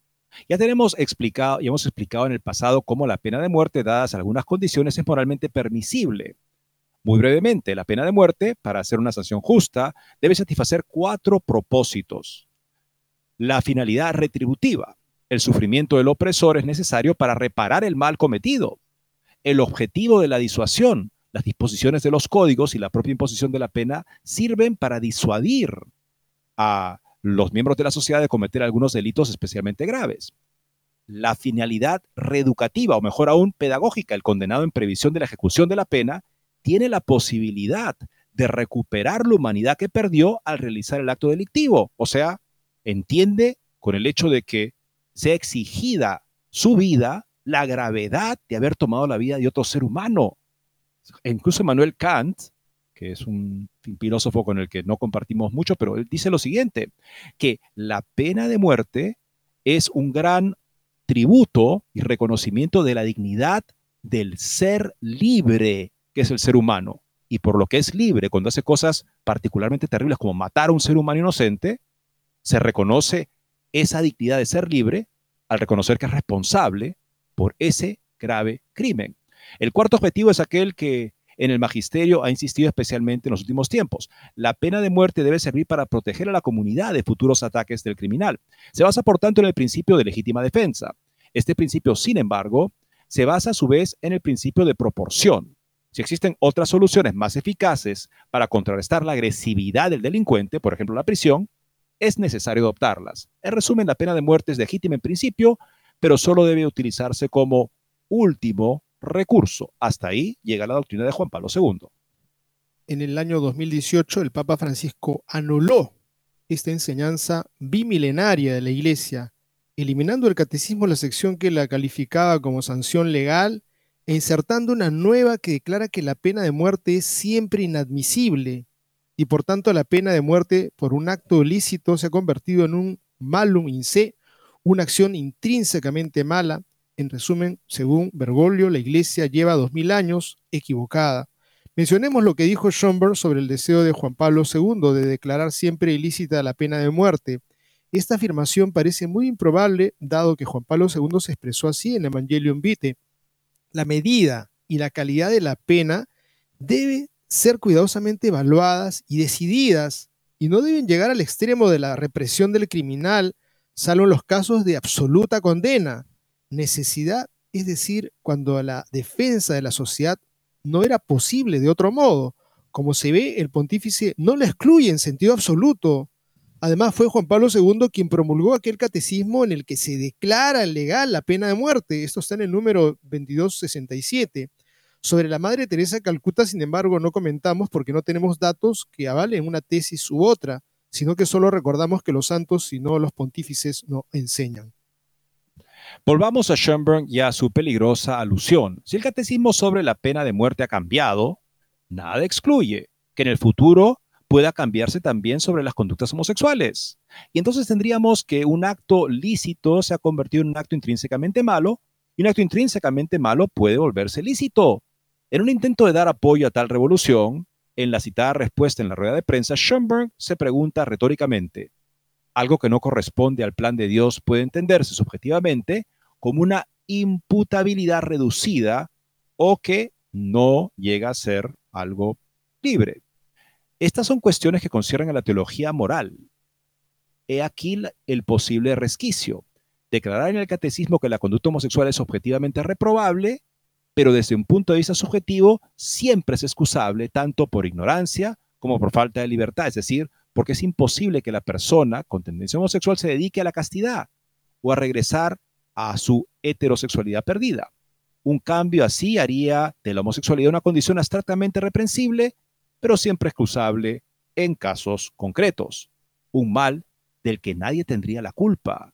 Ya tenemos explicado y hemos explicado en el pasado cómo la pena de muerte, dadas algunas condiciones, es moralmente permisible. Muy brevemente, la pena de muerte, para hacer una sanción justa, debe satisfacer cuatro propósitos. La finalidad retributiva. El sufrimiento del opresor es necesario para reparar el mal cometido. El objetivo de la disuasión. Las disposiciones de los códigos y la propia imposición de la pena sirven para disuadir a los miembros de la sociedad de cometer algunos delitos especialmente graves. La finalidad reeducativa, o mejor aún pedagógica, el condenado en previsión de la ejecución de la pena, tiene la posibilidad de recuperar la humanidad que perdió al realizar el acto delictivo. O sea, entiende con el hecho de que sea exigida su vida la gravedad de haber tomado la vida de otro ser humano. incluso Manuel Kant, que es un filósofo con el que no compartimos mucho, pero él dice lo siguiente, que la pena de muerte es un gran tributo y reconocimiento de la dignidad del ser libre que es el ser humano. Y por lo que es libre, cuando hace cosas particularmente terribles como matar a un ser humano inocente, se reconoce esa dignidad de ser libre al reconocer que es responsable por ese grave crimen. El cuarto objetivo es aquel que en el magisterio ha insistido especialmente en los últimos tiempos. La pena de muerte debe servir para proteger a la comunidad de futuros ataques del criminal. Se basa, por tanto, en el principio de legítima defensa. Este principio, sin embargo, se basa a su vez en el principio de proporción. Si existen otras soluciones más eficaces para contrarrestar la agresividad del delincuente, por ejemplo la prisión, es necesario adoptarlas. En resumen, la pena de muerte es legítima en principio, pero solo debe utilizarse como último recurso. Hasta ahí llega la doctrina de Juan Pablo II. En el año 2018, el Papa Francisco anuló esta enseñanza bimilenaria de la Iglesia, eliminando el catecismo la sección que la calificaba como sanción legal e insertando una nueva que declara que la pena de muerte es siempre inadmisible y por tanto la pena de muerte por un acto ilícito se ha convertido en un malum in se, una acción intrínsecamente mala. En resumen, según Bergoglio, la Iglesia lleva dos mil años equivocada. Mencionemos lo que dijo Schomburg sobre el deseo de Juan Pablo II de declarar siempre ilícita la pena de muerte. Esta afirmación parece muy improbable, dado que Juan Pablo II se expresó así en Evangelium Vitae la medida y la calidad de la pena debe ser cuidadosamente evaluadas y decididas y no deben llegar al extremo de la represión del criminal, salvo en los casos de absoluta condena. Necesidad, es decir, cuando la defensa de la sociedad no era posible de otro modo. Como se ve, el pontífice no la excluye en sentido absoluto, Además, fue Juan Pablo II quien promulgó aquel catecismo en el que se declara legal la pena de muerte. Esto está en el número 2267. Sobre la Madre Teresa de Calcuta, sin embargo, no comentamos porque no tenemos datos que avalen una tesis u otra, sino que solo recordamos que los santos, y no los pontífices, no enseñan. Volvamos a Schoenberg y a su peligrosa alusión. Si el catecismo sobre la pena de muerte ha cambiado, nada excluye que en el futuro pueda cambiarse también sobre las conductas homosexuales. Y entonces tendríamos que un acto lícito se ha convertido en un acto intrínsecamente malo y un acto intrínsecamente malo puede volverse lícito. En un intento de dar apoyo a tal revolución, en la citada respuesta en la rueda de prensa, Schoenberg se pregunta retóricamente, algo que no corresponde al plan de Dios puede entenderse subjetivamente como una imputabilidad reducida o que no llega a ser algo libre. Estas son cuestiones que conciernen a la teología moral. He aquí el posible resquicio. Declarar en el catecismo que la conducta homosexual es objetivamente reprobable, pero desde un punto de vista subjetivo siempre es excusable tanto por ignorancia como por falta de libertad, es decir, porque es imposible que la persona con tendencia homosexual se dedique a la castidad o a regresar a su heterosexualidad perdida. Un cambio así haría de la homosexualidad una condición abstractamente reprensible pero siempre excusable en casos concretos. Un mal del que nadie tendría la culpa.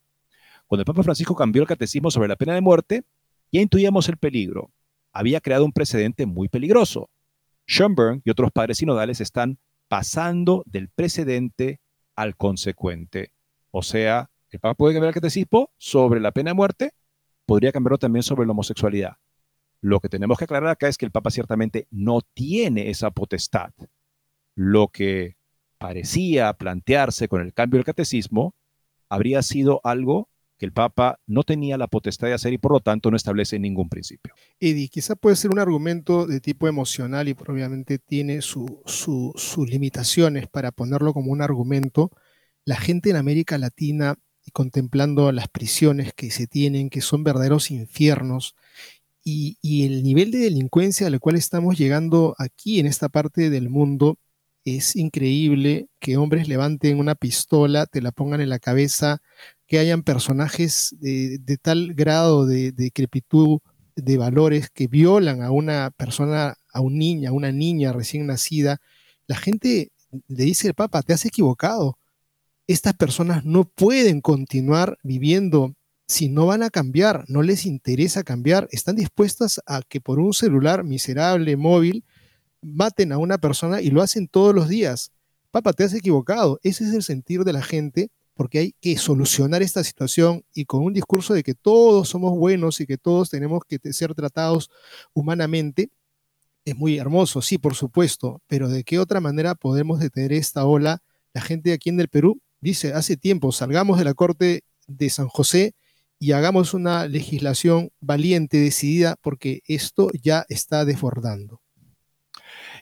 Cuando el Papa Francisco cambió el catecismo sobre la pena de muerte, ya intuíamos el peligro. Había creado un precedente muy peligroso. Schoenberg y otros padres sinodales están pasando del precedente al consecuente. O sea, el Papa puede cambiar el catecismo sobre la pena de muerte, podría cambiarlo también sobre la homosexualidad. Lo que tenemos que aclarar acá es que el Papa ciertamente no tiene esa potestad. Lo que parecía plantearse con el cambio del catecismo habría sido algo que el Papa no tenía la potestad de hacer y por lo tanto no establece ningún principio. Eddie, quizá puede ser un argumento de tipo emocional y obviamente tiene sus limitaciones para ponerlo como un argumento. La gente en América Latina, contemplando las prisiones que se tienen, que son verdaderos infiernos, y, el nivel de delincuencia al cual estamos llegando aquí en esta parte del mundo es increíble que hombres levanten una pistola, te la pongan en la cabeza, que hayan personajes de, tal grado de, decrepitud de valores que violan a una persona, a un niño, a una niña recién nacida. La gente le dice al Papa, te has equivocado. Estas personas no pueden continuar viviendo si no van a cambiar, no les interesa cambiar, están dispuestas a que por un celular miserable, móvil, maten a una persona y lo hacen todos los días. Papá, te has equivocado. Ese es el sentir de la gente porque hay que solucionar esta situación y con un discurso de que todos somos buenos y que todos tenemos que ser tratados humanamente, es muy hermoso, sí, por supuesto, pero ¿de qué otra manera podemos detener esta ola? La gente aquí en el Perú dice, hace tiempo, salgamos de la corte de San José y hagamos una legislación valiente, decidida, porque esto ya está desbordando.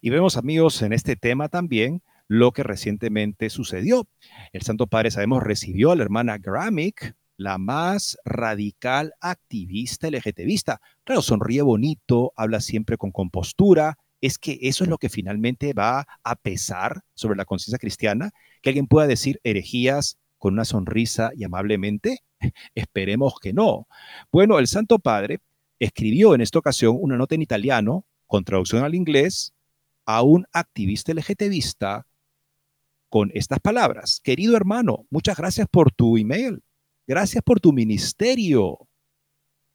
Y vemos, amigos, en este tema también lo que recientemente sucedió. El Santo Padre, sabemos, recibió a la hermana Gramick, la más radical activista LGTBista. Claro, sonríe bonito, habla siempre con compostura, es que eso es lo que finalmente va a pesar sobre la conciencia cristiana, que alguien pueda decir herejías con una sonrisa y amablemente. [laughs] Esperemos que no. Bueno, el Santo Padre escribió en esta ocasión una nota en italiano, con traducción al inglés, a un activista LGTBista con estas palabras. Querido hermano, muchas gracias por tu email. Gracias por tu ministerio.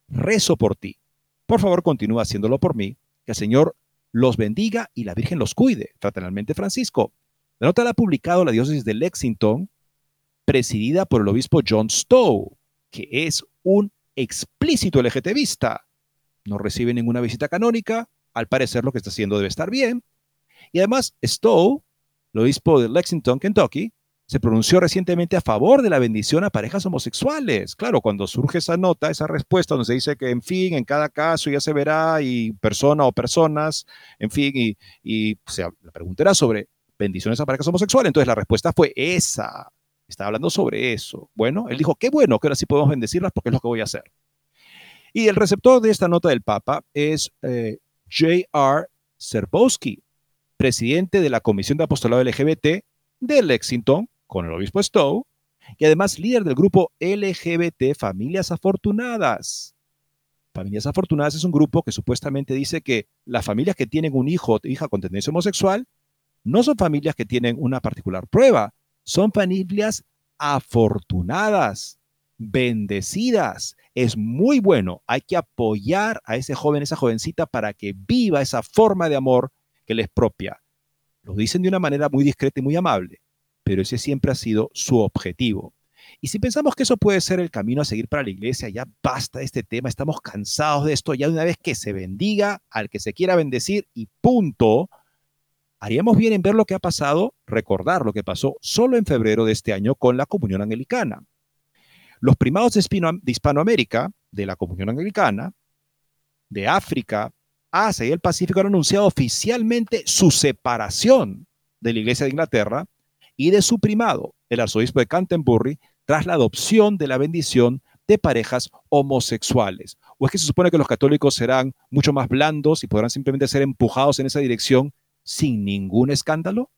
Rezo por ti. Por favor, continúa haciéndolo por mí. Que el Señor los bendiga y la Virgen los cuide. Fraternalmente, Francisco. La nota la ha publicado la diócesis de Lexington, presidida por el obispo John Stowe, que es un explícito LGTBista. No recibe ninguna visita canónica. Al parecer, lo que está haciendo debe estar bien. Y además, Stowe, el obispo de Lexington, Kentucky, se pronunció recientemente a favor de la bendición a parejas homosexuales. Claro, cuando surge esa nota, esa respuesta donde se dice que, en fin, en cada caso ya se verá y persona o personas, en fin, y, y o sea, sobre bendiciones a parejas homosexuales. Entonces la respuesta fue esa. Estaba hablando sobre eso. Bueno, él dijo, qué bueno que ahora sí podemos bendecirlas porque es lo que voy a hacer. Y el receptor de esta nota del Papa es eh, J.R. Serbowski, presidente de la Comisión de Apostolado LGBT de Lexington, con el obispo Stowe, y además líder del grupo LGBT Familias Afortunadas. Familias Afortunadas es un grupo que supuestamente dice que las familias que tienen un hijo o hija con tendencia homosexual no son familias que tienen una particular prueba, son familias afortunadas, bendecidas. Es muy bueno, hay que apoyar a ese joven, esa jovencita para que viva esa forma de amor que les propia. Lo dicen de una manera muy discreta y muy amable, pero ese siempre ha sido su objetivo. Y si pensamos que eso puede ser el camino a seguir para la iglesia, ya basta de este tema, estamos cansados de esto, ya una vez que se bendiga al que se quiera bendecir y punto, haríamos bien en ver lo que ha pasado, recordar lo que pasó solo en febrero de este año con la comunión anglicana. Los primados de, Hispanoamérica, de la comunión anglicana, de África, Asia y el Pacífico han anunciado oficialmente su separación de la Iglesia de Inglaterra y de su primado, el arzobispo de Canterbury, tras la adopción de la bendición de parejas homosexuales. ¿O es que se supone que los católicos serán mucho más blandos y podrán simplemente ser empujados en esa dirección sin ningún escándalo?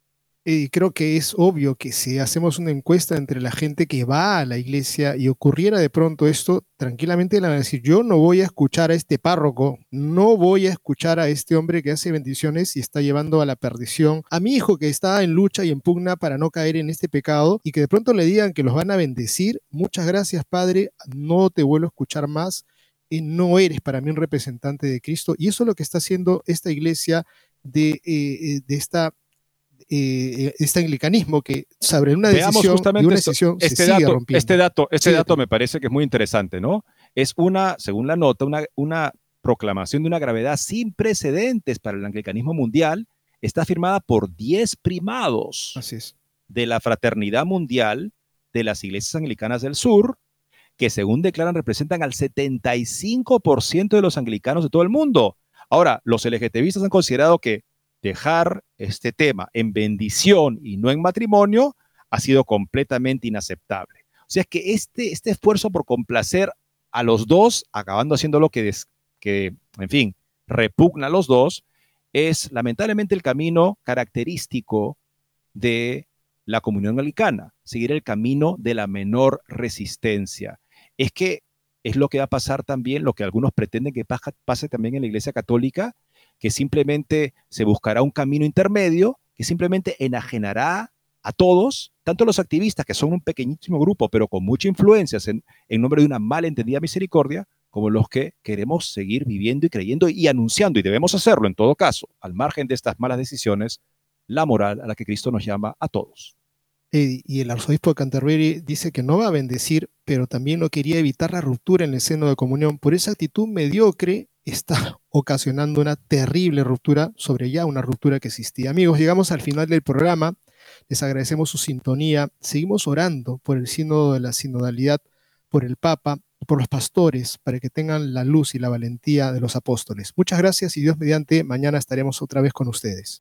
Creo que es obvio que si hacemos una encuesta entre la gente que va a la iglesia y ocurriera de pronto esto, tranquilamente le van a decir, yo no voy a escuchar a este párroco, no voy a escuchar a este hombre que hace bendiciones y está llevando a la perdición a mi hijo que está en lucha y en pugna para no caer en este pecado y que de pronto le digan que los van a bendecir, muchas gracias Padre, no te vuelvo a escuchar más y no eres para mí un representante de Cristo. Y eso es lo que está haciendo esta iglesia de, eh, eh, de esta eh, este anglicanismo que sobre una decisión, una decisión este, dato, este dato, este dato me parece que es muy interesante, ¿no? Es una, según la nota, una, una proclamación de una gravedad sin precedentes para el anglicanismo mundial. Está firmada por 10 primados de la fraternidad mundial de las iglesias anglicanas del sur, que según declaran representan al 75% de los anglicanos de todo el mundo. Ahora, los LGTBistas han considerado que dejar este tema en bendición y no en matrimonio ha sido completamente inaceptable. O sea, que este, este esfuerzo por complacer a los dos, acabando haciendo lo que, que, en fin, repugna a los dos, es lamentablemente el camino característico de la comunión anglicana, seguir el camino de la menor resistencia. Es que es lo que va a pasar también, lo que algunos pretenden que pase también en la Iglesia Católica, que simplemente se buscará un camino intermedio, que simplemente enajenará a todos, tanto los activistas, que son un pequeñísimo grupo, pero con mucha influencia en, en nombre de una malentendida misericordia, como los que queremos seguir viviendo y creyendo y anunciando, y debemos hacerlo en todo caso, al margen de estas malas decisiones, la moral a la que Cristo nos llama a todos. Y el arzobispo de Canterbury dice que no va a bendecir, pero también no quería evitar la ruptura en el seno de comunión. Por esa actitud mediocre está ocasionando una terrible ruptura sobre ya una ruptura que existía. Amigos, llegamos al final del programa. Les agradecemos su sintonía. Seguimos orando por el sínodo de la sinodalidad, por el Papa, por los pastores, para que tengan la luz y la valentía de los apóstoles. Muchas gracias y Dios mediante, mañana estaremos otra vez con ustedes.